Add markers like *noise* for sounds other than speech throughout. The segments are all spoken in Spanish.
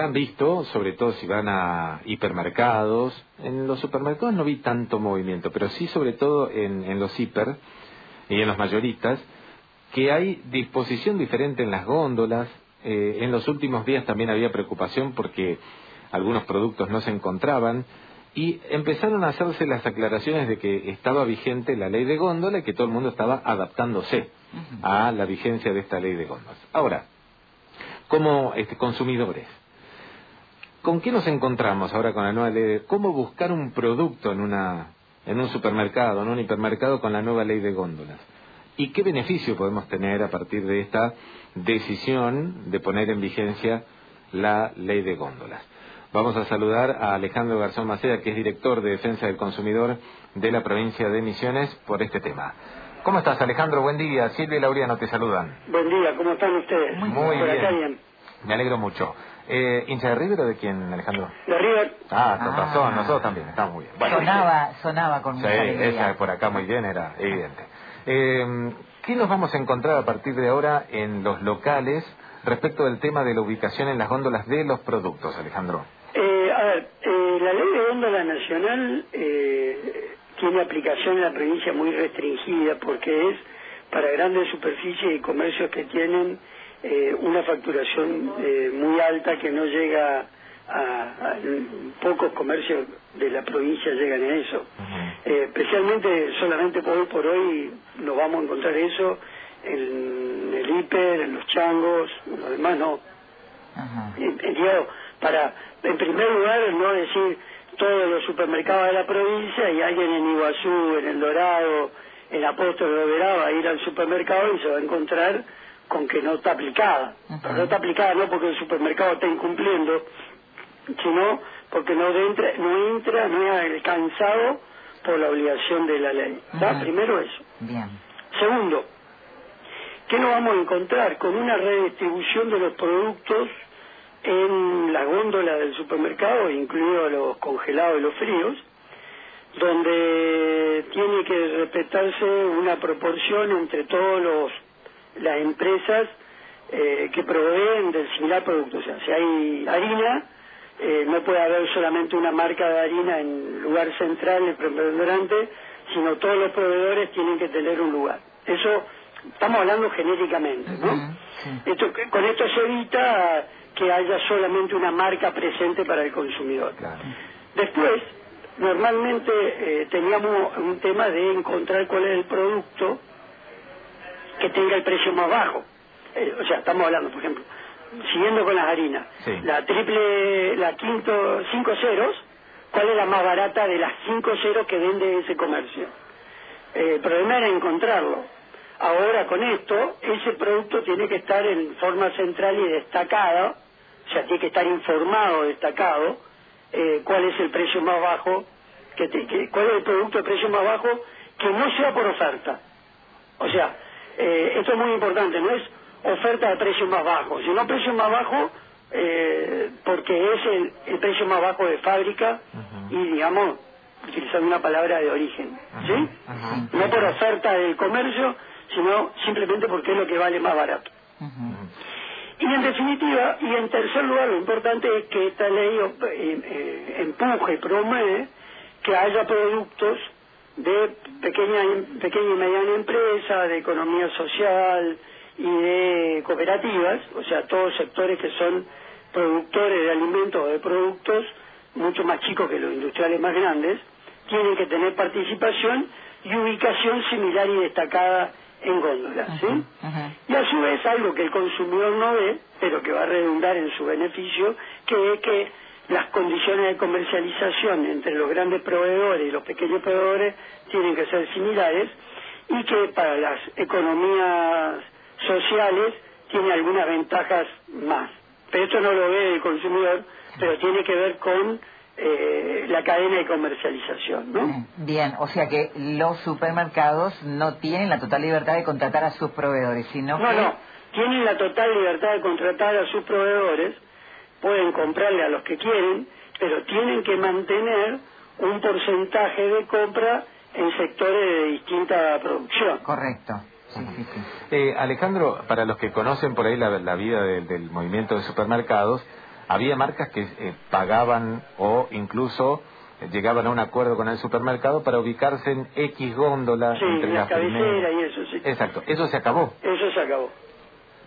han visto, sobre todo si van a hipermercados, en los supermercados no vi tanto movimiento, pero sí sobre todo en, los hiper y en los mayoristas, que hay disposición diferente en las góndolas. Eh, en los últimos días también había preocupación porque algunos productos no se encontraban y empezaron a hacerse las aclaraciones de que estaba vigente la ley de góndola y que todo el mundo estaba adaptándose a la vigencia de esta ley de góndolas. Ahora, como este, consumidores, ¿con qué nos encontramos ahora con la nueva ley de cómo buscar un producto en una en un supermercado, en un hipermercado con la nueva ley de góndolas? ¿Y qué beneficio podemos tener a partir de esta decisión de poner en vigencia la ley de góndolas? Vamos a saludar a Alejandro Garzón Maceda, que es director de Defensa del Consumidor de la provincia de Misiones, por este tema. ¿Cómo estás, Alejandro? Buen día. Silvia y Lauriano te saludan. Buen día, ¿cómo están ustedes? Muy, bien. Me alegro mucho. Eh, ¿Hincha de River o de quién, Alejandro? De River. Ah, con razón, nosotros también, estamos muy bien. sonaba, sonaba con Sí, esa por acá muy bien era evidente. Eh, ¿Qué nos vamos a encontrar a partir de ahora en los locales respecto del tema de la ubicación en las góndolas de los productos, Alejandro? Eh, a ver, eh, la ley de góndola nacional eh, tiene aplicación en la provincia muy restringida porque es para grandes superficies y comercios que tienen eh, una facturación eh, muy alta que no llega a, pocos comercios de la provincia llegan a eso. Eh, especialmente solamente por hoy por hoy nos vamos a encontrar eso en el hiper, en los changos, lo demás no. En, para, en primer lugar, no decir todos los supermercados de la provincia y alguien en Iguazú, en El Dorado, en Apóstol de va a ir al supermercado y se va a encontrar con que no está aplicada. Pero no está aplicada no porque el supermercado está incumpliendo, sino porque no entra, no entra, no es alcanzado por la obligación de la ley. Primero eso. Bien. Segundo, ¿qué nos vamos a encontrar? Con una redistribución de los productos en la góndola del supermercado, incluidos los congelados y los fríos, donde tiene que respetarse una proporción entre todos los las empresas eh, que proveen del similar producto. O sea, si hay harina, eh, no puede haber solamente una marca de harina en lugar central, el preponderante, sino todos los proveedores tienen que tener un lugar. Eso estamos hablando genéricamente, ¿no? Esto, con esto se evita que haya solamente una marca presente para el consumidor. Después, normalmente eh, teníamos un tema de encontrar cuál es el producto que tenga el precio más bajo. Eh, o sea, estamos hablando, por ejemplo, siguiendo con las harinas, la triple, la quinto, cinco ceros, ¿cuál es la más barata de las cinco ceros que vende ese comercio? Eh, el problema era encontrarlo. Ahora con esto, ese producto tiene que estar en forma central y destacada, o sea, tiene que estar informado, destacado, eh, cuál es el precio más bajo, que, cuál es el producto de precio más bajo que no sea por oferta. O sea, eh, esto es muy importante, no es oferta de precio más bajo, sino precio más bajo eh, porque es el, precio más bajo de fábrica y, digamos, utilizando una palabra de origen, ¿sí? No por oferta del comercio, sino simplemente porque es lo que vale más barato. Y en definitiva, y en tercer lugar, lo importante es que esta ley eh, eh, empuje y promueve que haya productos de pequeña, pequeña y mediana empresa, de economía social y de cooperativas, o sea, todos sectores que son productores de alimentos o de productos mucho más chicos que los industriales más grandes, tienen que tener participación y ubicación similar y destacada en góndolas, ¿sí? Y a su vez algo que el consumidor no ve, pero que va a redundar en su beneficio, que es que las condiciones de comercialización entre los grandes proveedores y los pequeños proveedores tienen que ser similares y que para las economías sociales tiene algunas ventajas más. Pero esto no lo ve el consumidor, pero tiene que ver con eh, la cadena de comercialización, ¿no? Bien, o sea que los supermercados no tienen la total libertad de contratar a sus proveedores, sino no, No, tienen la total libertad de contratar a sus proveedores, pueden comprarle a los que quieren, pero tienen que mantener un porcentaje de compra en sectores de distinta producción. Correcto. Eh, Alejandro, para los que conocen por ahí la, vida del movimiento de supermercados, había marcas que eh, pagaban o incluso llegaban a un acuerdo con el supermercado para ubicarse en X góndola sí, entre la las cabecera primeras. y eso, sí. Exacto, eso se acabó. Eso se acabó.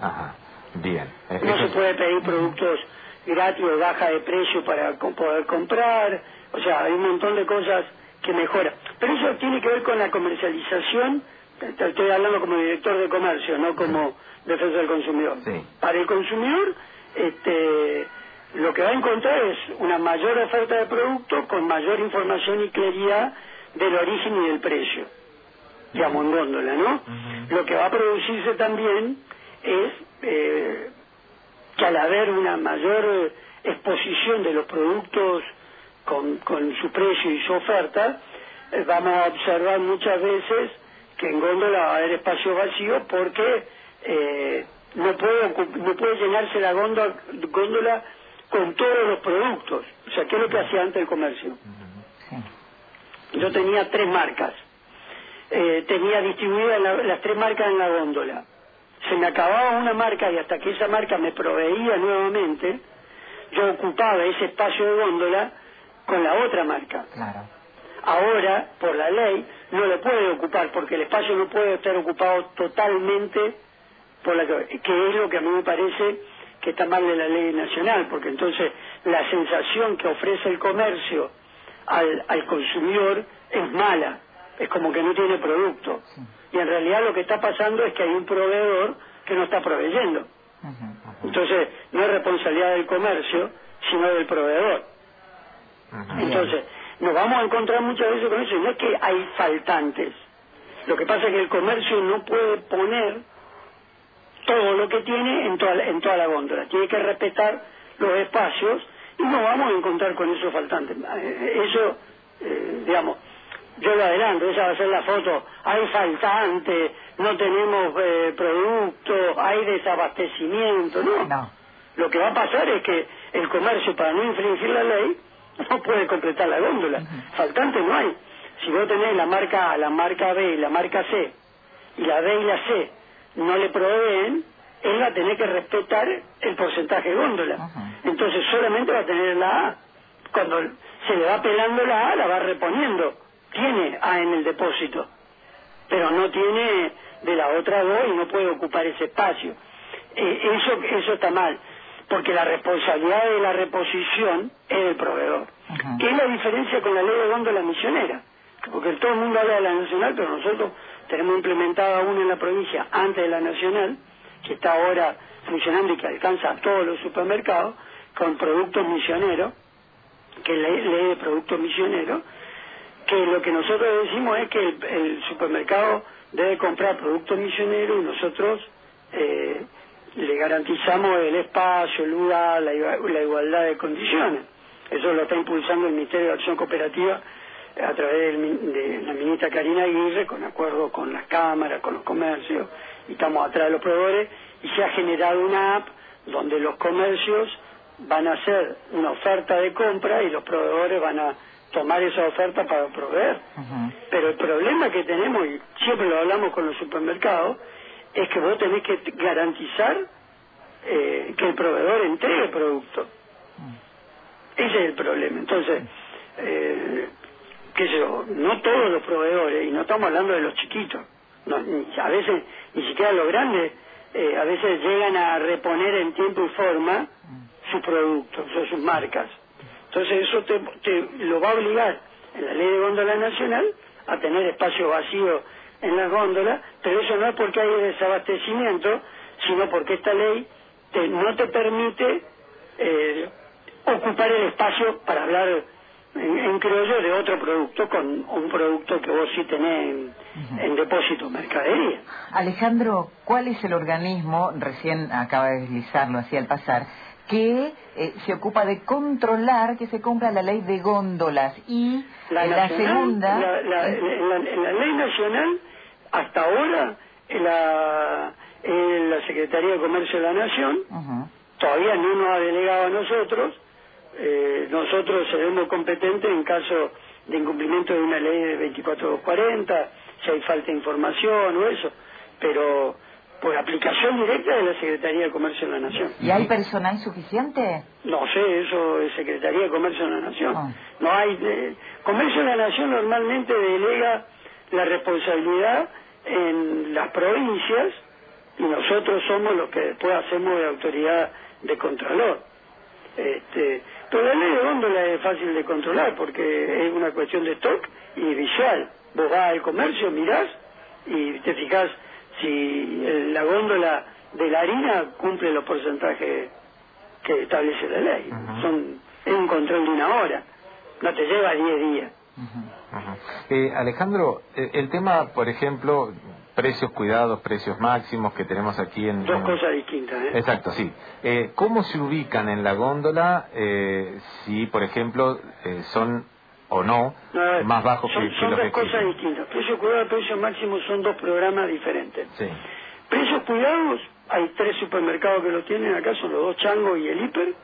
Ajá, bien. Eh, No se puede pedir productos gratis o baja de precio para poder comprar. O sea, hay un montón de cosas que mejoran. Pero eso tiene que ver con la comercialización. Estoy hablando como director de comercio, no como defensor del consumidor. Sí. Para el consumidor, este, lo que va a encontrar es una mayor oferta de productos con mayor información y claridad del origen y del precio. Digamos, en góndola, ¿no? Lo que va a producirse también es eh, que al haber una mayor eh, exposición de los productos con, con su precio y su oferta, eh, vamos a observar muchas veces que en góndola va a haber espacio vacío porque eh, no, puede, no puede llenarse la góndola, góndola con todos los productos. O sea, ¿qué es lo que hacía antes el comercio? Yo tenía tres marcas. Eh, tenía distribuidas la- las tres marcas en la góndola. Se me acababa una marca y hasta que esa marca me proveía nuevamente, yo ocupaba ese espacio de góndola con la otra marca. Claro. Ahora, por la ley, no lo puede ocupar porque el espacio no puede estar ocupado totalmente por la que, que es lo que a mí me parece que está mal de la ley nacional, porque entonces la sensación que ofrece el comercio al, al consumidor es mala, es como que no tiene producto. Y en realidad lo que está pasando es que hay un proveedor que no está proveyendo. Entonces, no es responsabilidad del comercio, sino del proveedor. Entonces, nos vamos a encontrar muchas veces con eso, y no es que hay faltantes. Lo que pasa es que el comercio no puede poner todo lo que tiene en toda, en toda la góndola. Tiene que respetar los espacios y nos vamos a encontrar con esos faltantes. Eh, Eso, eh, digamos, yo lo adelanto, esa va a ser la foto. Hay faltantes, no tenemos eh, productos, hay desabastecimiento, ¿no? No. Lo que va a pasar es que el comercio, para no infringir la ley, *laughs* no puede completar la góndola. Faltante no hay. Si vos tenés la marca A, la marca B y la marca C, y la B y la C no le proveen, él va a tener que respetar el porcentaje de góndola. Entonces solamente va a tener la A. Cuando se le va pelando la A, la va reponiendo. Tiene A en el depósito, pero no tiene de la otra dos y no puede ocupar ese espacio. Eh, eso, eso está mal, porque la responsabilidad de la reposición es del proveedor. Ajá. ¿Qué es la diferencia con la ley de góndola misionera? Porque todo el mundo habla de la nacional, pero nosotros tenemos implementada una en la provincia antes de la nacional, que está ahora funcionando y que alcanza a todos los supermercados, con productos misioneros, que es la ley de productos misioneros, que lo que nosotros decimos es que el, supermercado debe comprar productos misioneros y nosotros eh, le garantizamos el espacio, el lugar, la, la igualdad de condiciones. Eso lo está impulsando el Ministerio de Acción Cooperativa a través de la ministra Karina Aguirre, con acuerdo con las cámaras, con los comercios, y estamos atrás de los proveedores, y se ha generado una app donde los comercios van a hacer una oferta de compra y los proveedores van a tomar esa oferta para proveer. Pero el problema que tenemos, y siempre lo hablamos con los supermercados, es que vos tenés que garantizar eh, que el proveedor entregue producto. Ese es el problema. Entonces, eh, qué sé yo, no todos los proveedores, y no estamos hablando de los chiquitos, no, a veces ni siquiera los grandes, eh, a veces llegan a reponer en tiempo y forma sus productos o sus marcas. Entonces eso te, te lo va a obligar en la ley de góndola nacional a tener espacio vacío en las góndolas, pero eso no es porque hay desabastecimiento, sino porque esta ley te- no te permite eh, ocupar el espacio para hablar en, en criollo de otro producto con un producto que vos sí tenés en, en depósito mercadería. Alejandro, ¿cuál es el organismo, recién acaba de deslizarlo así al pasar, que eh, se ocupa de controlar que se cumpla la ley de góndolas y La, la segunda... la- la- ley nacional, hasta ahora, la, Secretaría de Comercio de la Nación, todavía no nos ha delegado a nosotros, eh, nosotros seremos competentes en caso de incumplimiento de una ley de 24240, si hay falta de información o eso, pero por aplicación directa de la Secretaría de Comercio de la Nación. ¿Y hay personal suficiente? No sé, eso es Secretaría de Comercio de la Nación. Ah. No hay... de- Comercio de la Nación normalmente delega la responsabilidad en las provincias y nosotros somos los que después hacemos de autoridad de controlor. Este, pero la ley de góndola es fácil de controlar porque es una cuestión de stock y visual. Vos vas al comercio, mirás y te fijás si la góndola de la harina cumple los porcentajes que establece la ley. Son, es un control de una hora, no te lleva 10 días. Eh, Alejandro, eh, el tema, por ejemplo, precios cuidados, precios máximos que tenemos aquí en... Dos en- cosas distintas. ¿eh? Exacto, sí. Eh, ¿Cómo se ubican en la góndola eh, si, por ejemplo, eh, son o no No, más bajos son, que, que son los dos cosas existen? distintas. Precio cuidado y precio máximo son dos programas diferentes. Sí. Precios cuidados, hay tres supermercados que lo tienen acá, son los dos changos y el hiper,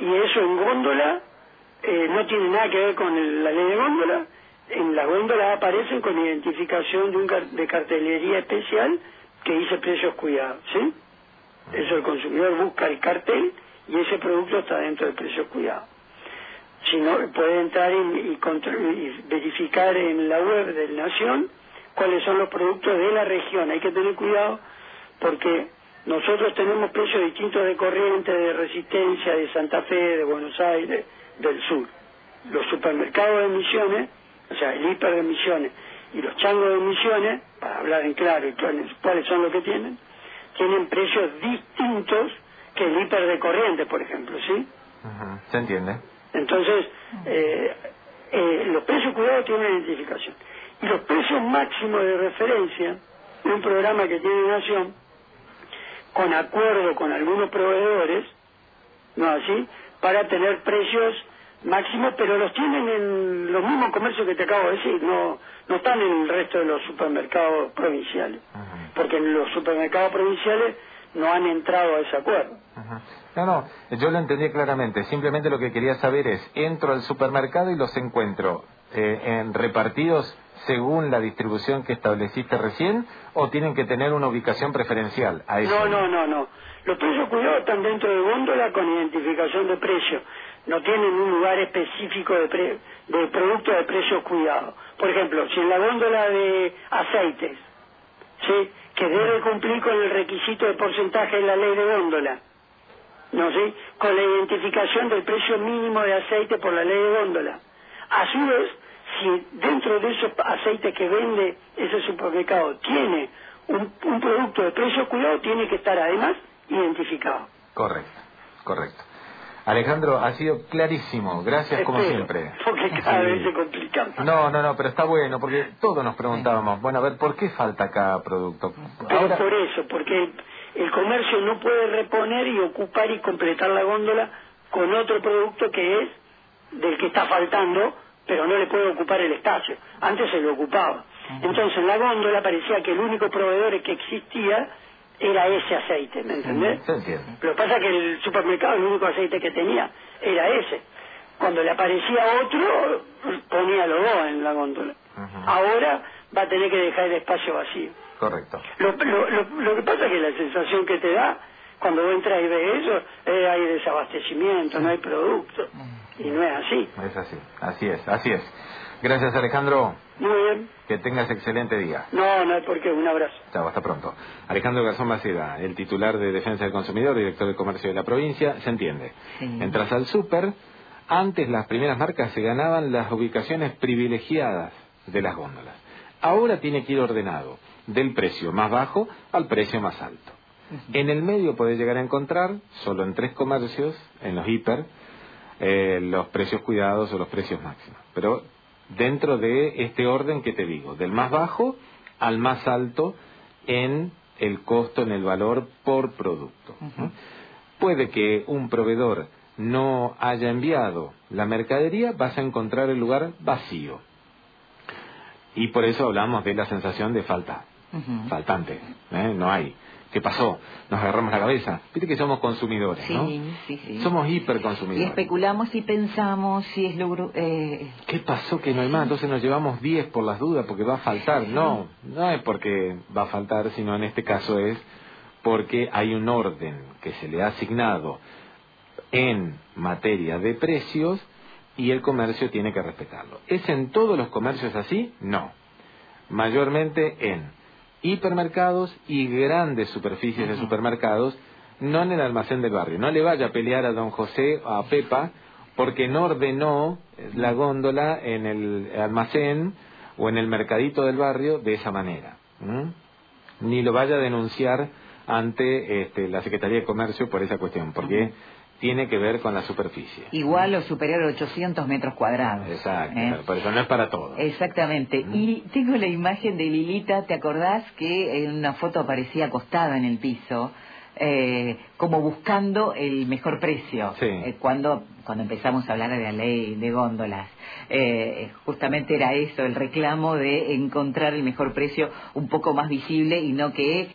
y eso en góndola eh, no tiene nada que ver con el- la ley de góndola. En las góndolas aparecen con identificación de, un de cartelería especial que dice precios cuidados, ¿sí? Eso el consumidor busca el cartel y ese producto está dentro de precios cuidados. Si no, puede entrar y, y y verificar en la web del Nación cuáles son los productos de la región. Hay que tener cuidado porque nosotros tenemos precios distintos de corriente, de resistencia, de Santa Fe, de Buenos Aires, del sur. Los supermercados de Misiones, o sea, el hiper de Misiones y los changos de Misiones, para hablar en claro y cuáles, son los que tienen, tienen precios distintos que el hiper de corriente, por ejemplo, ¿sí? ¿Se entiende? Entonces, eh, eh, los precios cuidados tienen identificación. Y los precios máximos de referencia, un programa que tiene Nación, con acuerdo con algunos proveedores, ¿no así? Para tener precios máximos, pero los tienen en los mismos comercios que te acabo de decir, no, no están en el resto de los supermercados provinciales, porque en los supermercados provinciales no han entrado a ese acuerdo. No, no, yo lo entendí claramente. Simplemente lo que quería saber es, entro al supermercado y los encuentro eh, en repartidos según la distribución que estableciste recién o tienen que tener una ubicación preferencial a eso. No, no, no, no. Los precios cuidados están dentro de góndola con identificación de precio. No tienen un lugar específico de, pre- de productos de precios cuidados. Por ejemplo, si en la góndola de aceites, ¿sí? que debe cumplir con el requisito de porcentaje de la ley de góndola, ¿no sí? Con la identificación del precio mínimo de aceite por la ley de góndola. A su vez, si dentro de esos aceites que vende ese supermercado tiene un, un producto de precio cuidado, tiene que estar además identificado. Correcto, correcto. Alejandro, ha sido clarísimo. Gracias como siempre. Porque cada Sí. vez se complica. No, no, no, pero está bueno porque todos nos preguntábamos, bueno, a ver, ¿por qué falta cada producto? Pero Ahora, por eso, porque el, el comercio no puede reponer y ocupar y completar la góndola con otro producto que es del que está faltando, pero no le puede ocupar el espacio. Antes se lo ocupaba. Entonces en la góndola parecía que el único proveedor que existía era ese aceite, ¿me entendés? se entiende. Lo que pasa es que el supermercado el único aceite que tenía era ese. Cuando le aparecía otro, ponía los dos en la góndola. Ahora va a tener que dejar el espacio vacío. Correcto. Lo, lo, lo, lo que pasa es que la sensación que te da cuando entras y ves eso es hay desabastecimiento, no hay producto. Y no es así. Es así, así es, así es. Gracias Alejandro, Muy bien. que tengas excelente día. No, no hay por qué. Un abrazo. Chao, hasta pronto. Alejandro Garzón Maceda, el titular de Defensa del Consumidor, director de Comercio de la provincia, se entiende. Sí. Entras al súper, antes las primeras marcas se ganaban las ubicaciones privilegiadas de las góndolas. Ahora tiene que ir ordenado, del precio más bajo al precio más alto. En el medio podés llegar a encontrar, solo en tres comercios, en los hiper, eh, los precios cuidados o los precios máximos. Pero dentro de este orden que te digo, del más bajo al más alto en el costo, en el valor por producto. Puede que un proveedor no haya enviado la mercadería, vas a encontrar el lugar vacío. Y por eso hablamos de la sensación de falta, faltante, ¿eh? no hay. ¿Qué pasó? Nos agarramos la cabeza. Viste que somos consumidores, sí, ¿no? Sí, sí. Somos Y hiperconsumidores. especulamos y pensamos si es lo... Eh, ¿Qué pasó que no hay más? Entonces nos llevamos 10 por las dudas porque va a faltar. No, no es porque va a faltar, sino en este caso es porque hay un orden que se le ha asignado en materia de precios y el comercio tiene que respetarlo. ¿Es en todos los comercios así? No. Mayormente en hipermercados y grandes superficies de supermercados, no en el almacén del barrio. No le vaya a pelear a don José o a Pepa porque no ordenó la góndola en el almacén o en el mercadito del barrio de esa manera. ¿m? Ni lo vaya a denunciar ante este, la Secretaría de Comercio por esa cuestión, porque tiene que ver con la superficie. igual o superior a 800 metros cuadrados. Exacto, ¿eh? por eso no es para todo. Exactamente. Mm. Y tengo la imagen de Lilita, ¿te acordás que en una foto aparecía acostada en el piso? eh, como buscando el mejor precio Sí. Eh, cuando cuando empezamos a hablar de la ley de góndolas eh, justamente era eso el reclamo de encontrar el mejor precio un poco más visible y no que